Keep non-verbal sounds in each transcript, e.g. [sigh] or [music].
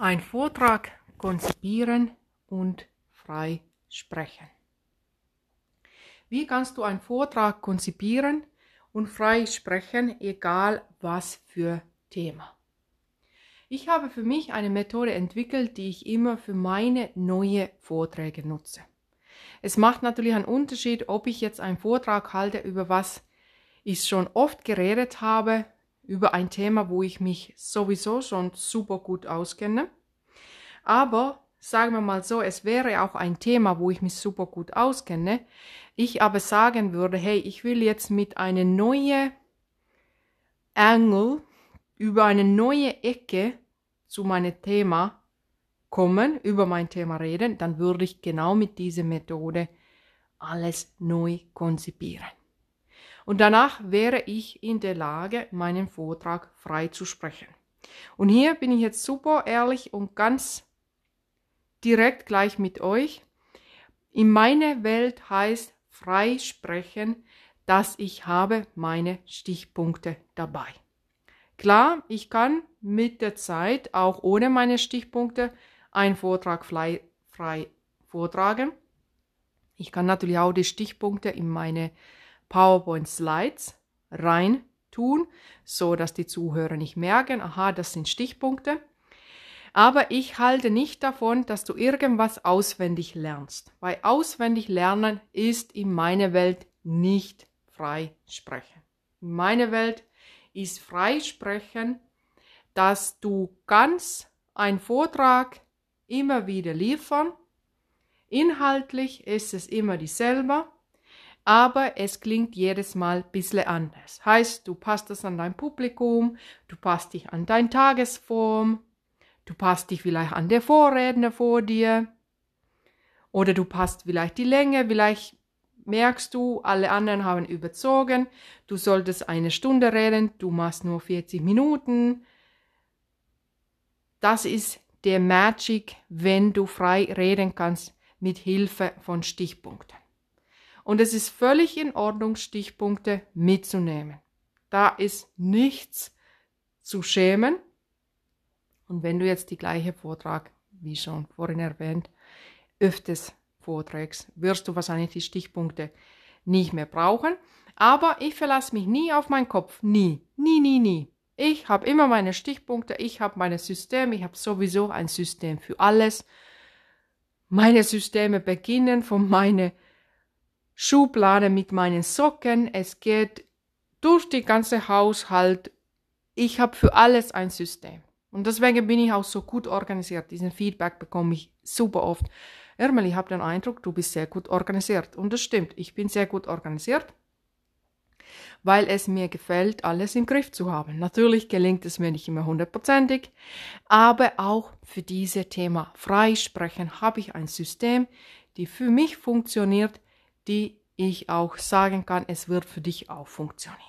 Ein Vortrag konzipieren und frei sprechen. Wie kannst du einen Vortrag konzipieren und frei sprechen, egal was für Thema? Ich habe für mich eine Methode entwickelt, die ich immer für meine neue Vorträge nutze. Es macht natürlich einen Unterschied, ob ich jetzt einen Vortrag halte, über was ich schon oft geredet habe, über ein Thema, wo ich mich sowieso schon super gut auskenne. Aber sagen wir mal so, es wäre auch ein Thema, wo ich mich super gut auskenne. Ich aber sagen würde, hey, ich will jetzt mit einer neuen Angle über eine neue Ecke zu meinem Thema kommen, über mein Thema reden, dann würde ich genau mit dieser Methode alles neu konzipieren. Und danach wäre ich in der Lage, meinen Vortrag frei zu sprechen. Und hier bin ich jetzt super ehrlich und ganz direkt gleich mit euch. In meiner Welt heißt frei sprechen, dass ich habe meine Stichpunkte dabei. Klar, ich kann mit der Zeit auch ohne meine Stichpunkte einen Vortrag frei, frei vortragen. Ich kann natürlich auch die Stichpunkte in meine PowerPoint Slides rein tun, so dass die Zuhörer nicht merken, aha, das sind Stichpunkte. Aber ich halte nicht davon, dass du irgendwas auswendig lernst, weil auswendig lernen ist in meiner Welt nicht frei sprechen. In meiner Welt ist frei sprechen, dass du ganz einen Vortrag immer wieder liefern. Inhaltlich ist es immer dieselbe, aber es klingt jedes Mal ein bisschen anders. Heißt, du passt es an dein Publikum, du passt dich an dein Tagesform, du passt dich vielleicht an der Vorredner vor dir oder du passt vielleicht die Länge, vielleicht merkst du, alle anderen haben überzogen, du solltest eine Stunde reden, du machst nur 40 Minuten. Das ist der Magic, wenn du frei reden kannst mit Hilfe von Stichpunkten. Und es ist völlig in Ordnung, Stichpunkte mitzunehmen. Da ist nichts zu schämen. Und wenn du jetzt die gleiche Vortrag, wie schon vorhin erwähnt, öfters vorträgst, wirst du wahrscheinlich die Stichpunkte nicht mehr brauchen. Aber ich verlasse mich nie auf meinen Kopf. Nie. Nie, nie, nie. Ich habe immer meine Stichpunkte, ich habe mein System, ich habe sowieso ein System für alles. Meine Systeme beginnen von meiner Schublade mit meinen Socken. Es geht durch die ganze Haushalt. Ich habe für alles ein System. Und deswegen bin ich auch so gut organisiert. Diesen Feedback bekomme ich super oft. Ermel, ich habe den Eindruck, du bist sehr gut organisiert. Und das stimmt, ich bin sehr gut organisiert, weil es mir gefällt, alles im Griff zu haben. Natürlich gelingt es mir nicht immer hundertprozentig, aber auch für dieses Thema Freisprechen habe ich ein System, die für mich funktioniert, die ich auch sagen kann, es wird für dich auch funktionieren.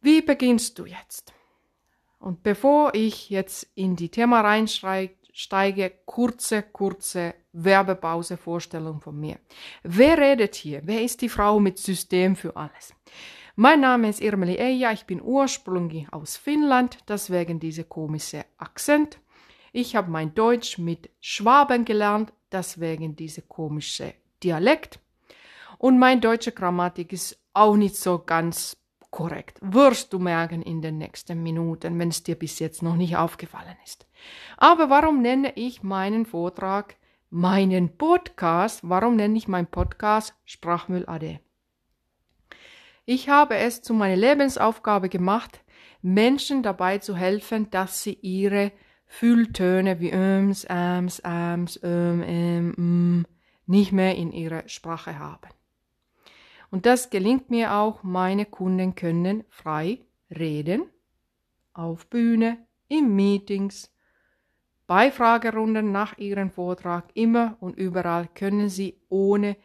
Wie beginnst du jetzt? Und bevor ich jetzt in die Thema reinsteige, kurze, kurze Werbepause, Vorstellung von mir. Wer redet hier? Wer ist die Frau mit System für alles? Mein Name ist Irmeli Eija, ich bin ursprünglich aus Finnland, deswegen diese komische Akzent. Ich habe mein Deutsch mit Schwaben gelernt, deswegen diese komische Dialekt. Und mein deutsche Grammatik ist auch nicht so ganz korrekt. Wirst du merken in den nächsten Minuten, wenn es dir bis jetzt noch nicht aufgefallen ist. Aber warum nenne ich meinen Vortrag, meinen Podcast, warum nenne ich meinen Podcast Sprachmüll AD? Ich habe es zu meiner Lebensaufgabe gemacht, Menschen dabei zu helfen, dass sie ihre Fülltöne wie öms, äms, äms, öm, äm, m nicht mehr in ihrer Sprache haben. Und das gelingt mir auch. Meine Kunden können frei reden, auf Bühne, in Meetings, bei Fragerunden nach ihrem Vortrag, immer und überall können sie ohne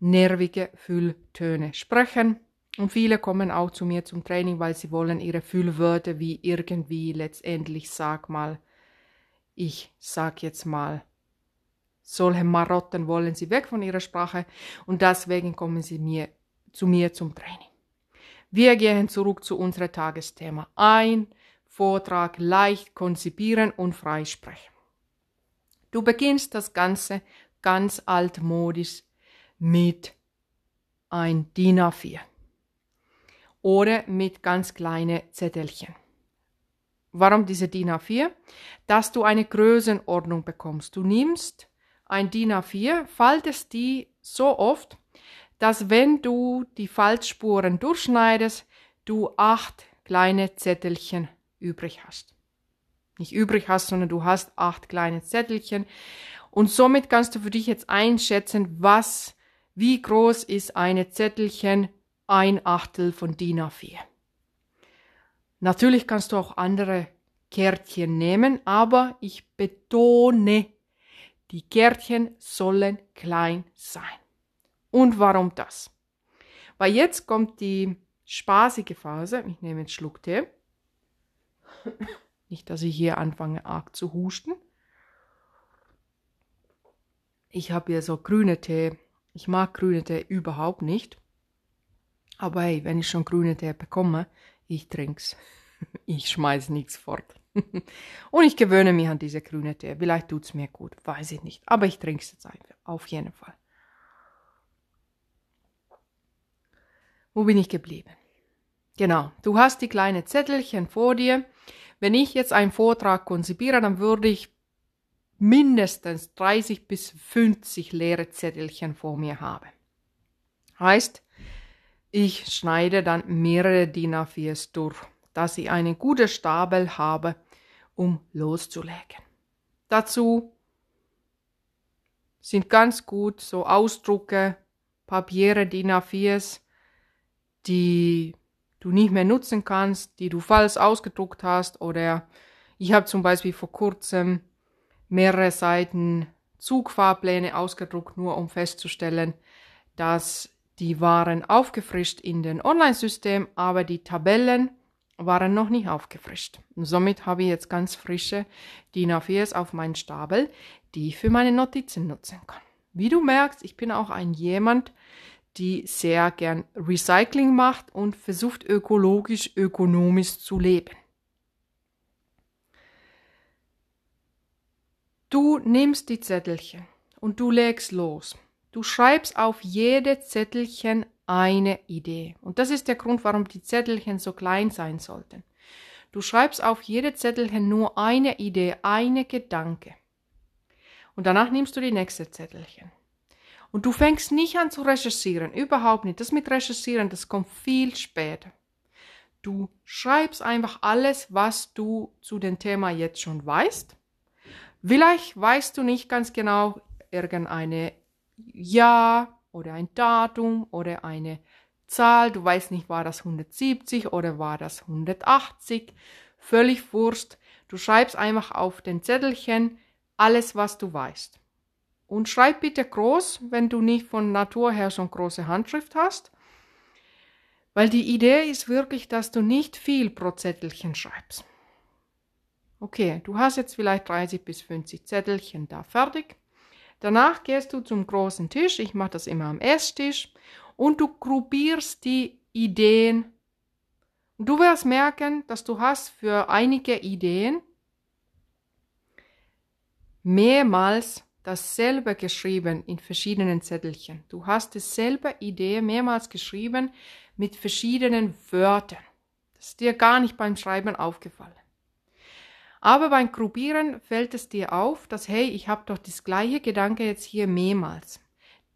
nervige Fülltöne sprechen. Und viele kommen auch zu mir zum Training, weil sie wollen ihre Füllwörter wie irgendwie letztendlich, sag mal, ich sag jetzt mal, solche Marotten wollen sie weg von ihrer Sprache und deswegen kommen sie mir, zu mir zum Training. Wir gehen zurück zu unserem Tagesthema. Ein Vortrag leicht konzipieren und freisprechen. Du beginnst das Ganze ganz altmodisch mit ein DIN A4 oder mit ganz kleinen Zettelchen. Warum diese DIN A4? Dass du eine Größenordnung bekommst. Du nimmst ein DIN A4, faltest die so oft, dass wenn du die Faltspuren durchschneidest, du acht kleine Zettelchen übrig hast. Nicht übrig hast, sondern du hast acht kleine Zettelchen. Und somit kannst du für dich jetzt einschätzen, was, wie groß ist eine Zettelchen, ein Achtel von DIN A4. Natürlich kannst du auch andere Kärtchen nehmen, aber ich betone, die Kärtchen sollen klein sein. Und warum das? Weil jetzt kommt die spaßige Phase. Ich nehme einen Schluck Tee. Nicht, dass ich hier anfange arg zu husten. Ich habe hier so grüne Tee. Ich mag grüne Tee überhaupt nicht. Aber hey, wenn ich schon grüne Tee bekomme, ich trink's. [laughs] Ich schmeiß nichts fort. [laughs] Und ich gewöhne mich an diese grüne Tee. Vielleicht tut's mir gut, weiß ich nicht. Aber ich trinke es jetzt einfach, auf jeden Fall. Wo bin ich geblieben? Genau, du hast die kleinen Zettelchen vor dir. Wenn ich jetzt einen Vortrag konzipiere, dann würde ich mindestens 30 bis 50 leere Zettelchen vor mir haben. Heißt, ich schneide dann mehrere DIN A4s durch, dass ich einen guten Stapel habe, um loszulegen. Dazu sind ganz gut so Ausdrucke, Papiere, DIN A4s, die du nicht mehr nutzen kannst, die du falsch ausgedruckt hast oder ich habe zum Beispiel vor kurzem mehrere Seiten Zugfahrpläne ausgedruckt, nur um festzustellen, dass die waren aufgefrischt in den Online-System, aber die Tabellen waren noch nicht aufgefrischt. Und somit habe ich jetzt ganz frische DIN A4s auf meinen Stapel, die ich für meine Notizen nutzen kann. Wie du merkst, ich bin auch ein jemand, die sehr gern Recycling macht und versucht ökologisch, ökonomisch zu leben. Du nimmst die Zettelchen und du legst los. Du schreibst auf jede Zettelchen eine Idee. Und das ist der Grund, warum die Zettelchen so klein sein sollten. Du schreibst auf jede Zettelchen nur eine Idee, eine Gedanke. Und danach nimmst du die nächste Zettelchen. Und du fängst nicht an zu recherchieren, überhaupt nicht. Das mit Recherchieren, das kommt viel später. Du schreibst einfach alles, was du zu dem Thema jetzt schon weißt. Vielleicht weißt du nicht ganz genau irgendeine Jahr oder ein Datum oder eine Zahl. Du weißt nicht, war das 170 oder war das 180. Völlig Wurst. Du schreibst einfach auf den Zettelchen alles, was du weißt. Und schreib bitte groß, wenn du nicht von Natur her schon große Handschrift hast. Weil die Idee ist wirklich, dass du nicht viel pro Zettelchen schreibst. Okay, du hast jetzt vielleicht 30 bis 50 Zettelchen da fertig. Danach gehst du zum großen Tisch, ich mache das immer am Esstisch, und du gruppierst die Ideen. Du wirst merken, dass du hast für einige Ideen mehrmals dasselbe geschrieben in verschiedenen Zettelchen. Du hast dieselbe Idee mehrmals geschrieben mit verschiedenen Wörtern. Das ist dir gar nicht beim Schreiben aufgefallen. Aber beim Gruppieren fällt es dir auf, dass, hey, ich habe doch das gleiche Gedanke jetzt hier mehrmals.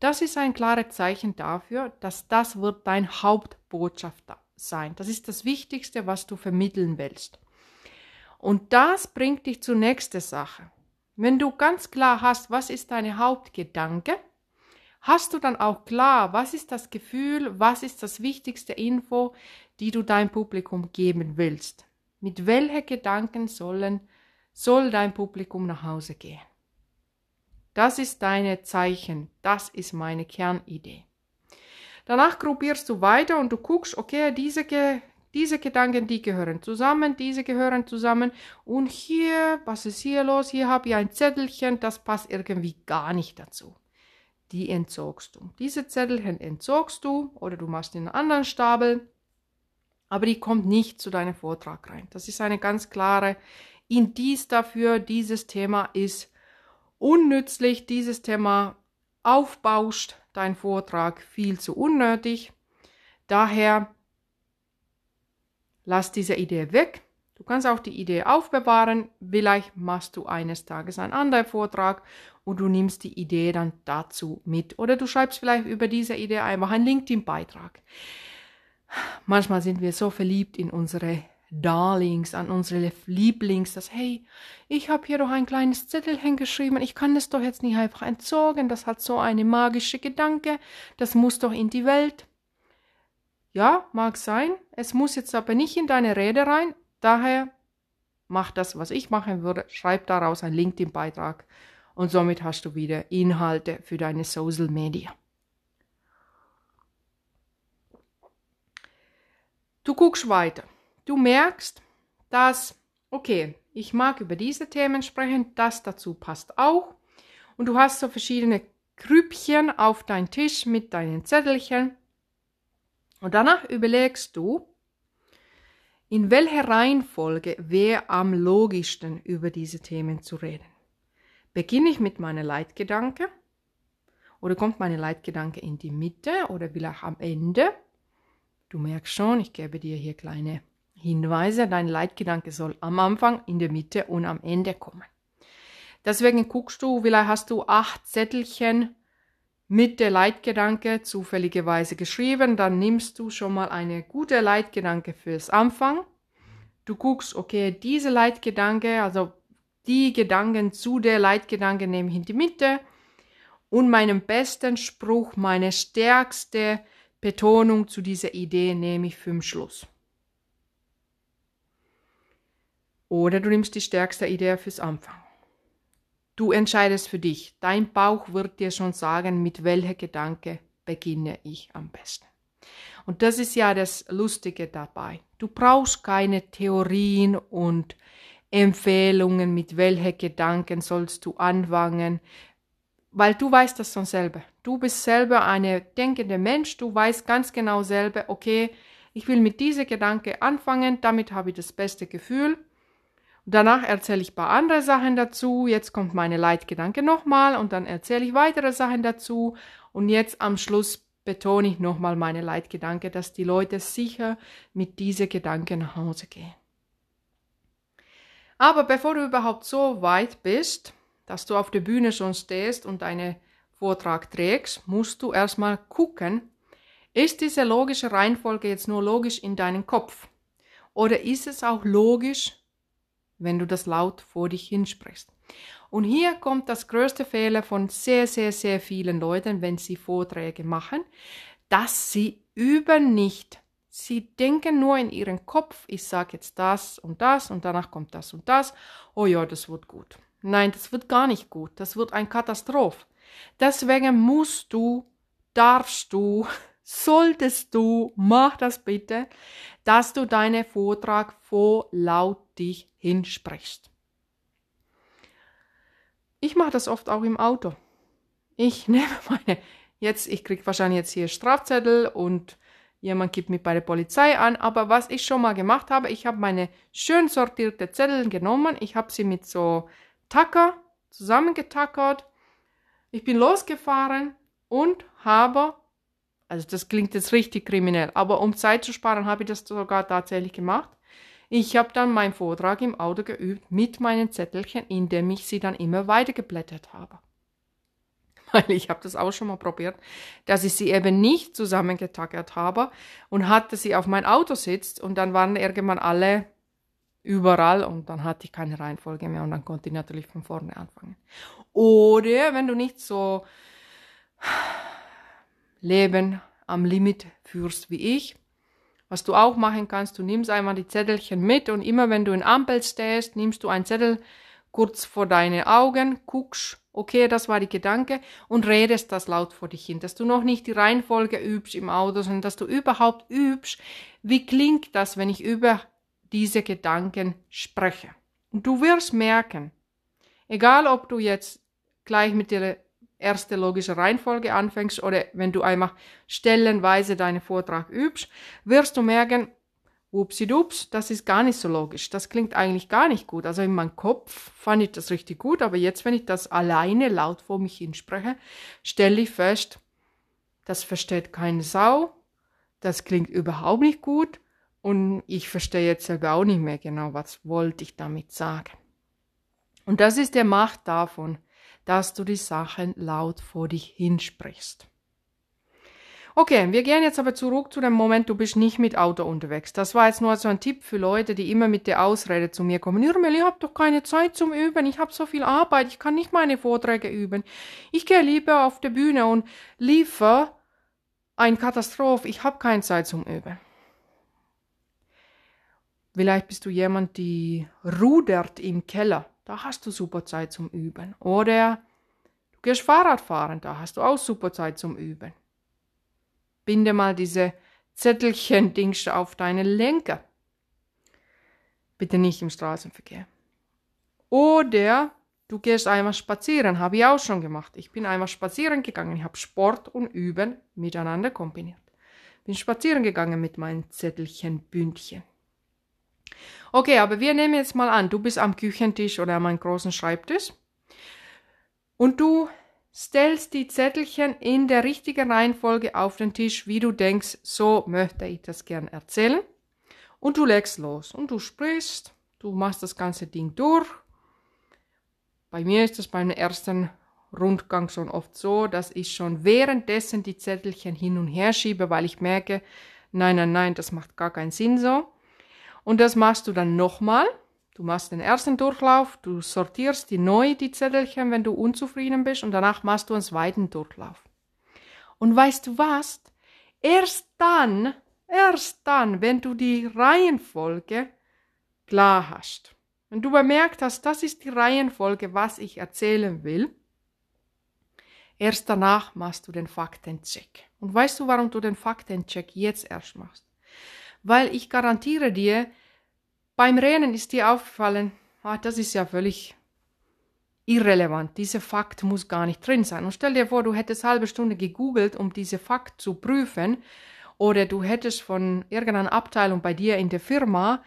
Das ist ein klares Zeichen dafür, dass das wird dein Hauptbotschaft sein. Das ist das Wichtigste, was du vermitteln willst. Und das bringt dich zur nächsten Sache. Wenn du ganz klar hast, was ist deine Hauptgedanke, hast du dann auch klar, was ist das Gefühl, was ist das wichtigste Info, die du deinem Publikum geben willst. Mit welchen Gedanken sollen, soll dein Publikum nach Hause gehen? Das ist deine Zeichen, das ist meine Kernidee. Danach gruppierst du weiter und du guckst, okay, diese diese Gedanken, die gehören zusammen, diese gehören zusammen. Und hier, was ist hier los? Hier habe ich ein Zettelchen, das passt irgendwie gar nicht dazu. Die entzogst du. Diese Zettelchen entzogst du oder du machst in einen anderen Stapel. Aber die kommt nicht zu deinem Vortrag rein. Das ist eine ganz klare Indiz dafür, dieses Thema ist unnützlich, dieses Thema aufbauscht dein Vortrag viel zu unnötig. Daher lass diese Idee weg. Du kannst auch die Idee aufbewahren. Vielleicht machst du eines Tages einen anderen Vortrag und du nimmst die Idee dann dazu mit. Oder du schreibst vielleicht über diese Idee einfach einen LinkedIn-Beitrag. Manchmal sind wir so verliebt in unsere Darlings, an unsere Lieblings, dass, hey, ich habe hier doch ein kleines Zettelchen geschrieben, ich kann es doch jetzt nicht einfach entsorgen, das hat so eine magische Gedanke, das muss doch in die Welt. Ja, mag sein, es muss jetzt aber nicht in deine Rede rein, daher mach das, was ich machen würde, schreib daraus einen LinkedIn-Beitrag und somit hast du wieder Inhalte für deine Social Media. Du guckst weiter. Du merkst, dass, okay, ich mag über diese Themen sprechen, das dazu passt auch. Und du hast so verschiedene Krüppchen auf deinen Tisch mit deinen Zettelchen. Und danach überlegst du, in welcher Reihenfolge wäre am logischsten über diese Themen zu reden. Beginne ich mit meiner Leitgedanke? Oder kommt meine Leitgedanke in die Mitte oder vielleicht am Ende? Du merkst schon, ich gebe dir hier kleine Hinweise. Dein Leitgedanke soll am Anfang, in der Mitte und am Ende kommen. Deswegen guckst du, vielleicht hast du acht Zettelchen mit der Leitgedanke zufälligerweise geschrieben. Dann nimmst du schon mal eine gute Leitgedanke fürs Anfang. Du guckst, okay, diese Leitgedanke, also die Gedanken zu der Leitgedanke nehme ich in die Mitte und meinen besten Spruch, meine stärkste Betonung zu dieser Idee nehme ich für den Schluss. Oder du nimmst die stärkste Idee fürs Anfang. Du entscheidest für dich. Dein Bauch wird dir schon sagen, mit welcher Gedanke beginne ich am besten. Und das ist ja das Lustige dabei. Du brauchst keine Theorien und Empfehlungen, mit welchen Gedanken sollst du anfangen, weil du weißt das schon selber. Du bist selber eine denkende Mensch, du weißt ganz genau selber, okay, ich will mit diesem Gedanke anfangen, damit habe ich das beste Gefühl. Danach erzähle ich ein paar andere Sachen dazu, jetzt kommt meine Leitgedanke nochmal und dann erzähle ich weitere Sachen dazu und jetzt am Schluss betone ich nochmal meine Leitgedanke, dass die Leute sicher mit diesen Gedanken nach Hause gehen. Aber bevor du überhaupt so weit bist, dass du auf der Bühne schon stehst und deinen Vortrag trägst, musst du erstmal gucken, ist diese logische Reihenfolge jetzt nur logisch in deinem Kopf? Oder ist es auch logisch, wenn du das laut vor dich hinsprichst? Und hier kommt das größte Fehler von sehr, sehr, sehr vielen Leuten, wenn sie Vorträge machen, dass sie üben nicht. Sie denken nur in ihren Kopf, ich sage jetzt das und das und danach kommt das und das. Oh ja, das wird gut. Nein, das wird gar nicht gut. Das wird ein Katastroph. Deswegen musst du, darfst du, solltest du, mach das bitte, dass du deinen Vortrag vor laut dich hinsprichst. Ich mache das oft auch im Auto. Ich [laughs] nehme meine, jetzt, ich krieg wahrscheinlich jetzt hier Strafzettel und jemand gibt mich bei der Polizei an, aber was ich schon mal gemacht habe, ich habe meine schön sortierte Zettel genommen, ich habe sie mit so Tacker zusammengetackert. Ich bin losgefahren und habe, also das klingt jetzt richtig kriminell, aber um Zeit zu sparen, habe ich das sogar tatsächlich gemacht. Ich habe dann meinen Vortrag im Auto geübt mit meinen Zettelchen, indem ich sie dann immer weiter geblättert habe. [laughs] Weil ich habe das auch schon mal probiert, dass ich sie eben nicht zusammengetackert habe und hatte sie auf mein Auto sitzt und dann waren irgendwann alle überall und dann hatte ich keine Reihenfolge mehr und dann konnte ich natürlich von vorne anfangen. Oder wenn du nicht so Leben am Limit führst wie ich, was du auch machen kannst, du nimmst einmal die Zettelchen mit und immer wenn du in Ampel stehst, nimmst du einen Zettel kurz vor deine Augen, guckst, okay, das war die Gedanke und redest das laut vor dich hin, dass du noch nicht die Reihenfolge übst im Auto, sondern dass du überhaupt übst, wie klingt das, wenn ich über diese Gedanken spreche. Und du wirst merken, egal ob du jetzt gleich mit der erste logische Reihenfolge anfängst oder wenn du einfach stellenweise deinen Vortrag übst, wirst du merken, Upsidups, das ist gar nicht so logisch. Das klingt eigentlich gar nicht gut. Also in meinem Kopf fand ich das richtig gut, aber jetzt, wenn ich das alleine laut vor mich hinspreche, stelle ich fest, das versteht keine Sau, das klingt überhaupt nicht gut und ich verstehe jetzt selber auch nicht mehr genau, was wollte ich damit sagen. Und das ist der Macht davon, dass du die Sachen laut vor dich hinsprichst. Okay, wir gehen jetzt aber zurück zu dem Moment, du bist nicht mit Auto unterwegs. Das war jetzt nur so ein Tipp für Leute, die immer mit der Ausrede zu mir kommen. Irmel, ich habe doch keine Zeit zum Üben, ich habe so viel Arbeit, ich kann nicht meine Vorträge üben. Ich gehe lieber auf der Bühne und liefere ein Katastrophe, ich habe keine Zeit zum Üben. Vielleicht bist du jemand, die rudert im Keller, da hast du super Zeit zum Üben. Oder du gehst Fahrrad fahren, da hast du auch super Zeit zum Üben. Binde mal diese Zettelchen-Dings auf deine Lenker. Bitte nicht im Straßenverkehr. Oder du gehst einmal spazieren, habe ich auch schon gemacht. Ich bin einmal spazieren gegangen, ich habe Sport und Üben miteinander kombiniert. Bin spazieren gegangen mit meinem Zettelchen-Bündchen. Okay, aber wir nehmen jetzt mal an, du bist am Küchentisch oder meinem großen Schreibtisch und du stellst die Zettelchen in der richtigen Reihenfolge auf den Tisch, wie du denkst, so möchte ich das gern erzählen. Und du legst los und du sprichst, du machst das ganze Ding durch. Bei mir ist das beim ersten Rundgang schon oft so, dass ich schon währenddessen die Zettelchen hin und her schiebe, weil ich merke, nein, nein, nein, das macht gar keinen Sinn so. Und das machst du dann nochmal Du machst den ersten Durchlauf, du sortierst die neu die Zettelchen, wenn du unzufrieden bist, und danach machst du einen zweiten Durchlauf. Und weißt du was? Erst dann, erst dann, wenn du die Reihenfolge klar hast, wenn du bemerkt hast, das ist die Reihenfolge, was ich erzählen will, erst danach machst du den Faktencheck. Und weißt du, warum du den Faktencheck jetzt erst machst? Weil ich garantiere dir, beim Rennen ist dir aufgefallen, ah, das ist ja völlig irrelevant. Dieser Fakt muss gar nicht drin sein. Und stell dir vor, du hättest halbe Stunde gegoogelt, um diese Fakt zu prüfen, oder du hättest von irgendeiner Abteilung bei dir in der Firma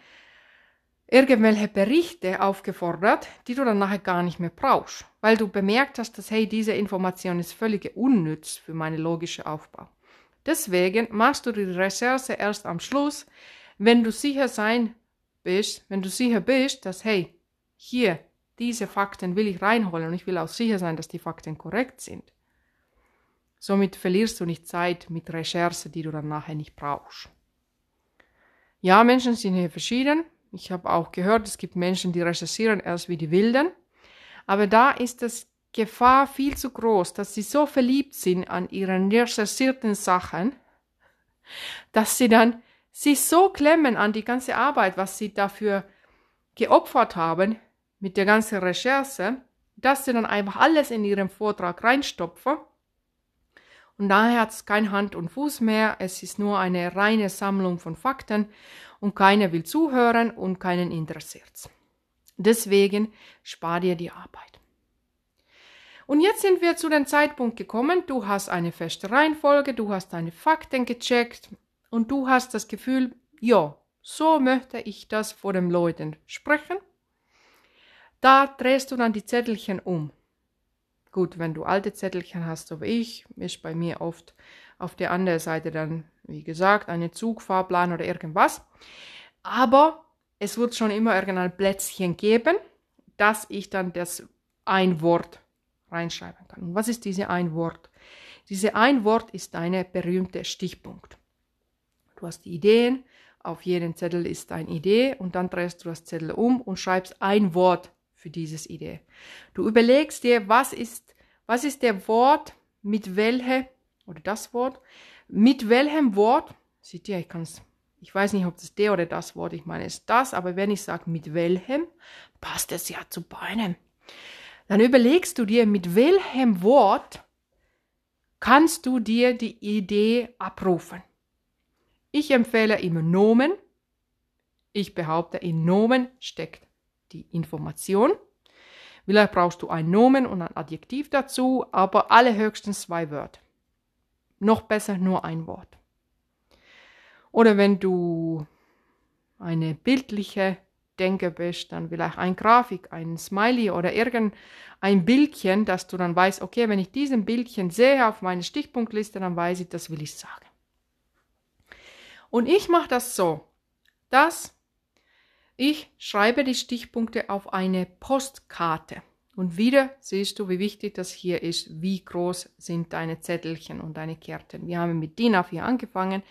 irgendwelche Berichte aufgefordert, die du dann nachher gar nicht mehr brauchst, weil du bemerkt hast, dass hey, diese Information ist völlig unnütz für meinen logischen Aufbau. Deswegen machst du die Recherche erst am Schluss, wenn du sicher sein bist, wenn du sicher bist, dass, hey, hier, diese Fakten will ich reinholen und ich will auch sicher sein, dass die Fakten korrekt sind. Somit verlierst du nicht Zeit mit Recherche, die du dann nachher nicht brauchst. Ja, Menschen sind hier verschieden. Ich habe auch gehört, es gibt Menschen, die recherchieren erst wie die Wilden. Aber da ist das Gefahr viel zu groß, dass sie so verliebt sind an ihren recherchierten Sachen, dass sie dann sich so klemmen an die ganze Arbeit, was sie dafür geopfert haben, mit der ganzen Recherche, dass sie dann einfach alles in ihren Vortrag reinstopfen. Und daher hat es kein Hand und Fuß mehr, es ist nur eine reine Sammlung von Fakten und keiner will zuhören und keinen interessiert's. Deswegen spar dir die Arbeit. Und jetzt sind wir zu dem Zeitpunkt gekommen, du hast eine feste Reihenfolge, du hast deine Fakten gecheckt, und du hast das Gefühl, ja, so möchte ich das vor den Leuten sprechen, da drehst du dann die Zettelchen um. Gut, wenn du alte Zettelchen hast, so wie ich, ist bei mir oft auf der anderen Seite dann, wie gesagt, eine Zugfahrplan oder irgendwas. Aber es wird schon immer irgendein Plätzchen geben, dass ich dann das ein Wort reinschreiben kann. Und was ist diese ein Wort? Diese ein Wort ist deine berühmte Stichpunkt. Du hast die Ideen, auf jedem Zettel ist eine Idee und dann drehst du das Zettel um und schreibst ein Wort für dieses Idee. Du überlegst dir, was ist, was ist der Wort, mit welchem, oder das Wort, mit welchem Wort, seht ihr, ich kann es, ich weiß nicht, ob das der oder das Wort, ich meine, ist das, aber wenn ich sage mit welchem, passt es ja zu beiden. Dann überlegst du dir, mit welchem Wort kannst du dir die Idee abrufen. Ich empfehle immer Nomen. Ich behaupte, in Nomen steckt die Information. Vielleicht brauchst du ein Nomen und ein Adjektiv dazu, aber alle höchstens zwei Wörter. Noch besser nur ein Wort. Oder wenn du eine bildliche Denker bist, dann vielleicht ein Grafik, ein Smiley oder irgendein Bildchen, dass du dann weißt, okay, wenn ich diesen Bildchen sehe auf meine Stichpunktliste, dann weiß ich, das will ich sagen. Und ich mache das so, dass ich schreibe die Stichpunkte auf eine Postkarte. Und wieder siehst du, wie wichtig das hier ist, wie groß sind deine Zettelchen und deine Kärten. Wir haben mit DIN A4 angefangen,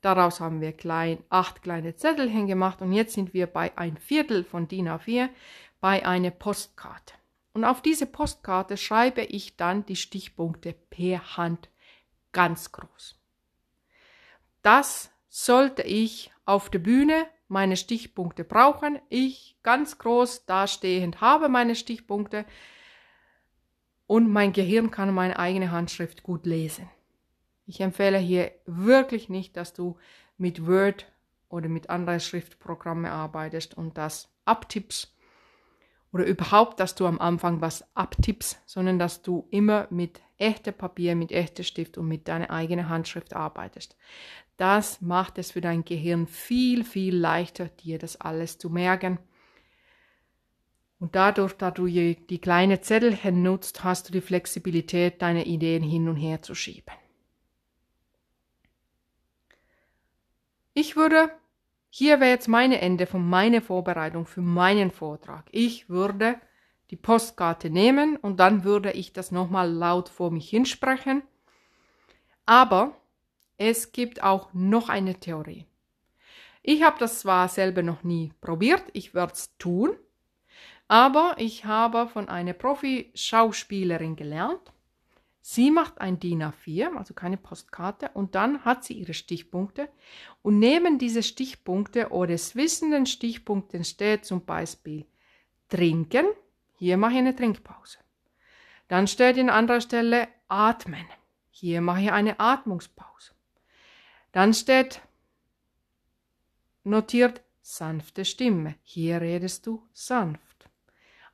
daraus haben wir klein, acht kleine Zettelchen gemacht und jetzt sind wir bei ein Viertel von DIN A4 bei einer Postkarte. Und auf diese Postkarte schreibe ich dann die Stichpunkte per Hand ganz groß. Das sollte ich auf der Bühne meine Stichpunkte brauchen. Ich ganz groß dastehend habe meine Stichpunkte und mein Gehirn kann meine eigene Handschrift gut lesen. Ich empfehle hier wirklich nicht, dass du mit Word oder mit anderen Schriftprogrammen arbeitest und das abtippst oder überhaupt, dass du am Anfang was abtippst, sondern dass du immer mit echtem Papier, mit echtem Stift und mit deiner eigenen Handschrift arbeitest. Das macht es für dein Gehirn viel, viel leichter, dir das alles zu merken. Und dadurch, da du die kleinen Zettelchen nutzt, hast du die Flexibilität, deine Ideen hin und her zu schieben. Ich würde, hier wäre jetzt meine Ende von meiner Vorbereitung für meinen Vortrag. Ich würde die Postkarte nehmen und dann würde ich das nochmal laut vor mich hinsprechen. Aber es gibt auch noch eine Theorie. Ich habe das zwar selber noch nie probiert, ich werde es tun, aber ich habe von einer Profi-Schauspielerin gelernt. Sie macht ein DIN A4, also keine Postkarte, und dann hat sie ihre Stichpunkte. Und neben diese Stichpunkte oder zwischen Stichpunkten steht zum Beispiel trinken. Hier mache ich eine Trinkpause. Dann steht an anderer Stelle atmen. Hier mache ich eine Atmungspause. Dann steht notiert sanfte Stimme. Hier redest du sanft.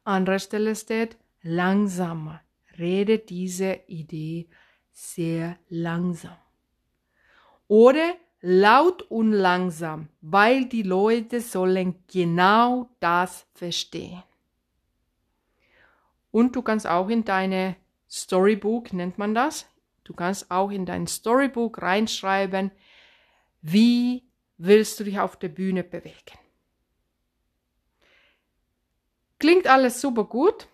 Andere Stelle steht langsamer. Rede diese Idee sehr langsam. Oder laut und langsam, weil die Leute sollen genau das verstehen. Und du kannst auch in deine Storybook, nennt man das, du kannst auch in dein Storybook reinschreiben, wie willst du dich auf der Bühne bewegen? Klingt alles super gut.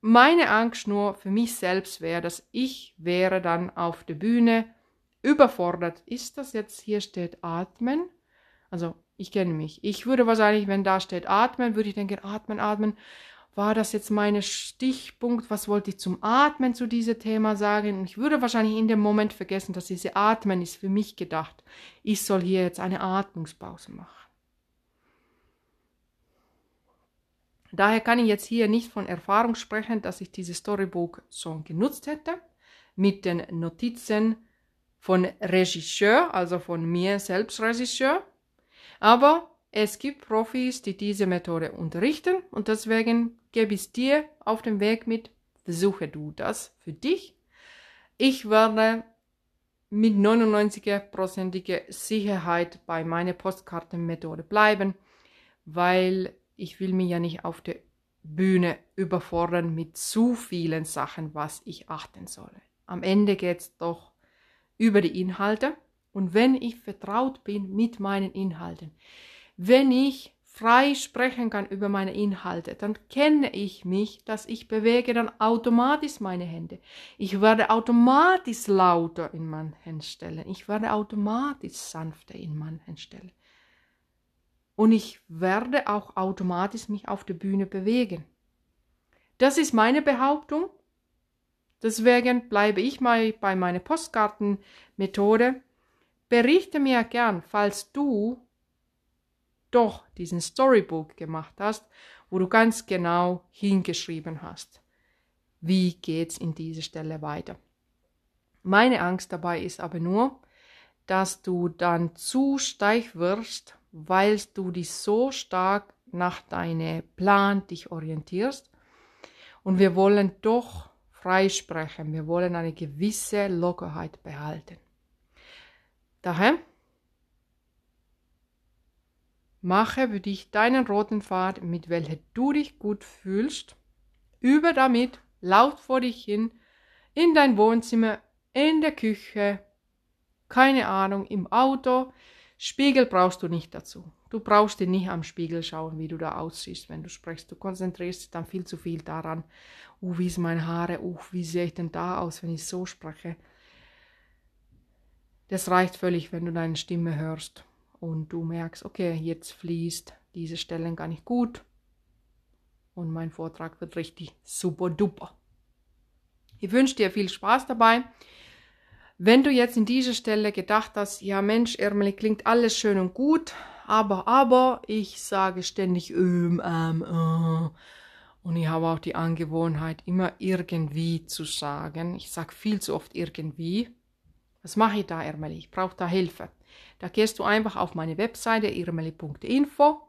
Meine Angst nur für mich selbst wäre, dass ich wäre dann auf der Bühne überfordert. Ist das jetzt hier steht atmen? Also ich kenne mich. Ich würde wahrscheinlich, wenn da steht atmen, würde ich denken, atmen, atmen war das jetzt mein Stichpunkt, was wollte ich zum Atmen zu diesem Thema sagen? Und ich würde wahrscheinlich in dem Moment vergessen, dass diese Atmen ist für mich gedacht. Ich soll hier jetzt eine Atmungspause machen. Daher kann ich jetzt hier nicht von Erfahrung sprechen, dass ich dieses Storybook schon genutzt hätte, mit den Notizen von Regisseur, also von mir selbst Regisseur. Aber es gibt Profis, die diese Methode unterrichten und deswegen gebe ich dir auf dem Weg mit, versuche du das für dich. Ich werde mit 99%iger Sicherheit bei meiner Postkartenmethode bleiben, weil ich will mich ja nicht auf der Bühne überfordern mit zu vielen Sachen, was ich achten soll. Am Ende geht es doch über die Inhalte und wenn ich vertraut bin mit meinen Inhalten, wenn ich frei sprechen kann über meine Inhalte, dann kenne ich mich, dass ich bewege dann automatisch meine Hände. Ich werde automatisch lauter in meinen Händen stellen. Ich werde automatisch sanfter in meinen Händen stellen. Und ich werde auch automatisch mich auf der Bühne bewegen. Das ist meine Behauptung. Deswegen bleibe ich mal bei meiner Postkartenmethode. Berichte mir gern, falls du doch diesen Storybook gemacht hast, wo du ganz genau hingeschrieben hast, wie geht's in dieser Stelle weiter. Meine Angst dabei ist aber nur, dass du dann zu steif wirst, weil du dich so stark nach deinem Plan dich orientierst. Und wir wollen doch freisprechen. Wir wollen eine gewisse Lockerheit behalten. Daher Mache für dich deinen roten Faden, mit welcher du dich gut fühlst. Übe damit laut vor dich hin, in dein Wohnzimmer, in der Küche, keine Ahnung, im Auto. Spiegel brauchst du nicht dazu. Du brauchst dir nicht am Spiegel schauen, wie du da aussiehst, wenn du sprichst. Du konzentrierst dich dann viel zu viel daran. Uh, wie sind meine Haare? Uh, wie sehe ich denn da aus, wenn ich so spreche? Das reicht völlig, wenn du deine Stimme hörst und du merkst, okay, jetzt fließt diese Stellen gar nicht gut und mein Vortrag wird richtig super duper. Ich wünsche dir viel Spaß dabei. Wenn du jetzt in dieser Stelle gedacht hast, ja Mensch, Ermeli, klingt alles schön und gut, aber, aber, ich sage ständig ähm, ähm, äh. Und ich habe auch die Angewohnheit, immer irgendwie zu sagen. Ich sage viel zu oft irgendwie. Was mache ich da, Ermeli? Ich brauche da Hilfe. Da gehst du einfach auf meine Webseite irmeli.info,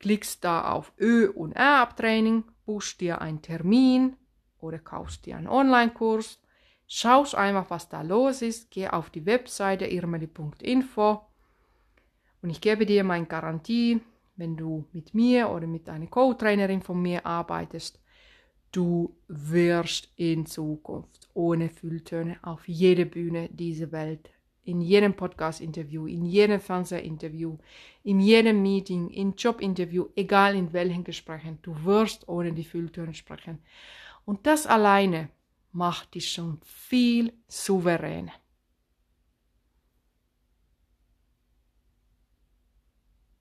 klickst da auf Ö und R Abtraining, buchst dir einen Termin oder kaufst dir einen Online-Kurs, schaust einfach, was da los ist, geh auf die Webseite irmeli.info und ich gebe dir meine Garantie, wenn du mit mir oder mit einer Co-Trainerin von mir arbeitest, du wirst in Zukunft ohne Fülltöne auf jede Bühne dieser Welt in jedem Podcast-Interview, in jedem Fernsehinterview, in jedem Meeting, in Jobinterview, egal in welchen Gesprächen, du wirst ohne die Fülltöne sprechen. Und das alleine macht dich schon viel souveräner.